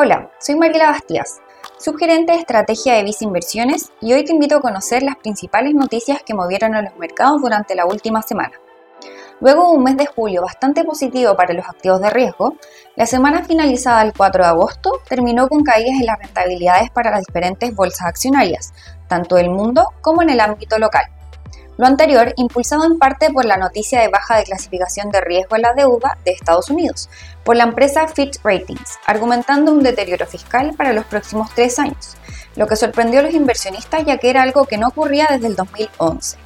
Hola, soy Mariela Bastías, subgerente de estrategia de Visa Inversiones y hoy te invito a conocer las principales noticias que movieron a los mercados durante la última semana. Luego de un mes de julio bastante positivo para los activos de riesgo, la semana finalizada el 4 de agosto terminó con caídas en las rentabilidades para las diferentes bolsas accionarias, tanto del mundo como en el ámbito local. Lo anterior impulsado en parte por la noticia de baja de clasificación de riesgo en la deuda de Estados Unidos por la empresa Fitch Ratings, argumentando un deterioro fiscal para los próximos tres años, lo que sorprendió a los inversionistas ya que era algo que no ocurría desde el 2011.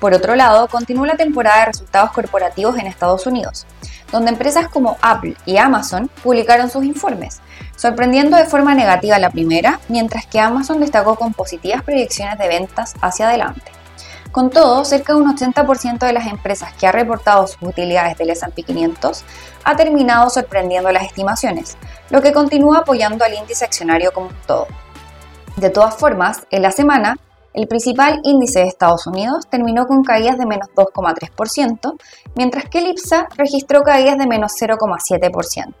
Por otro lado, continuó la temporada de resultados corporativos en Estados Unidos, donde empresas como Apple y Amazon publicaron sus informes, sorprendiendo de forma negativa la primera, mientras que Amazon destacó con positivas proyecciones de ventas hacia adelante. Con todo, cerca de un 80% de las empresas que ha reportado sus utilidades del S&P 500 ha terminado sorprendiendo las estimaciones, lo que continúa apoyando al índice accionario como todo. De todas formas, en la semana, el principal índice de Estados Unidos terminó con caídas de menos 2,3%, mientras que el IPSA registró caídas de menos 0,7%.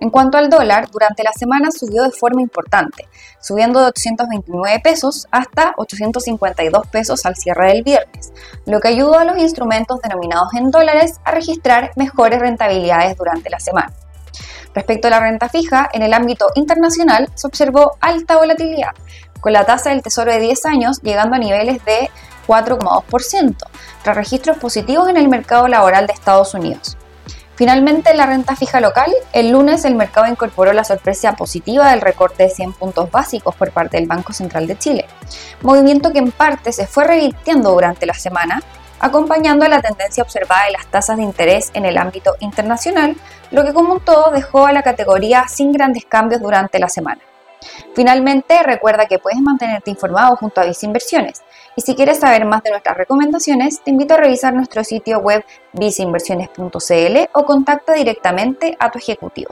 En cuanto al dólar, durante la semana subió de forma importante, subiendo de 829 pesos hasta 852 pesos al cierre del viernes, lo que ayudó a los instrumentos denominados en dólares a registrar mejores rentabilidades durante la semana. Respecto a la renta fija, en el ámbito internacional se observó alta volatilidad, con la tasa del tesoro de 10 años llegando a niveles de 4,2%, tras registros positivos en el mercado laboral de Estados Unidos. Finalmente, en la renta fija local, el lunes el mercado incorporó la sorpresa positiva del recorte de 100 puntos básicos por parte del Banco Central de Chile, movimiento que en parte se fue revirtiendo durante la semana, acompañando a la tendencia observada de las tasas de interés en el ámbito internacional, lo que como un todo dejó a la categoría sin grandes cambios durante la semana. Finalmente, recuerda que puedes mantenerte informado junto a Visa Inversiones. Y si quieres saber más de nuestras recomendaciones, te invito a revisar nuestro sitio web visinversiones.cl o contacta directamente a tu ejecutivo.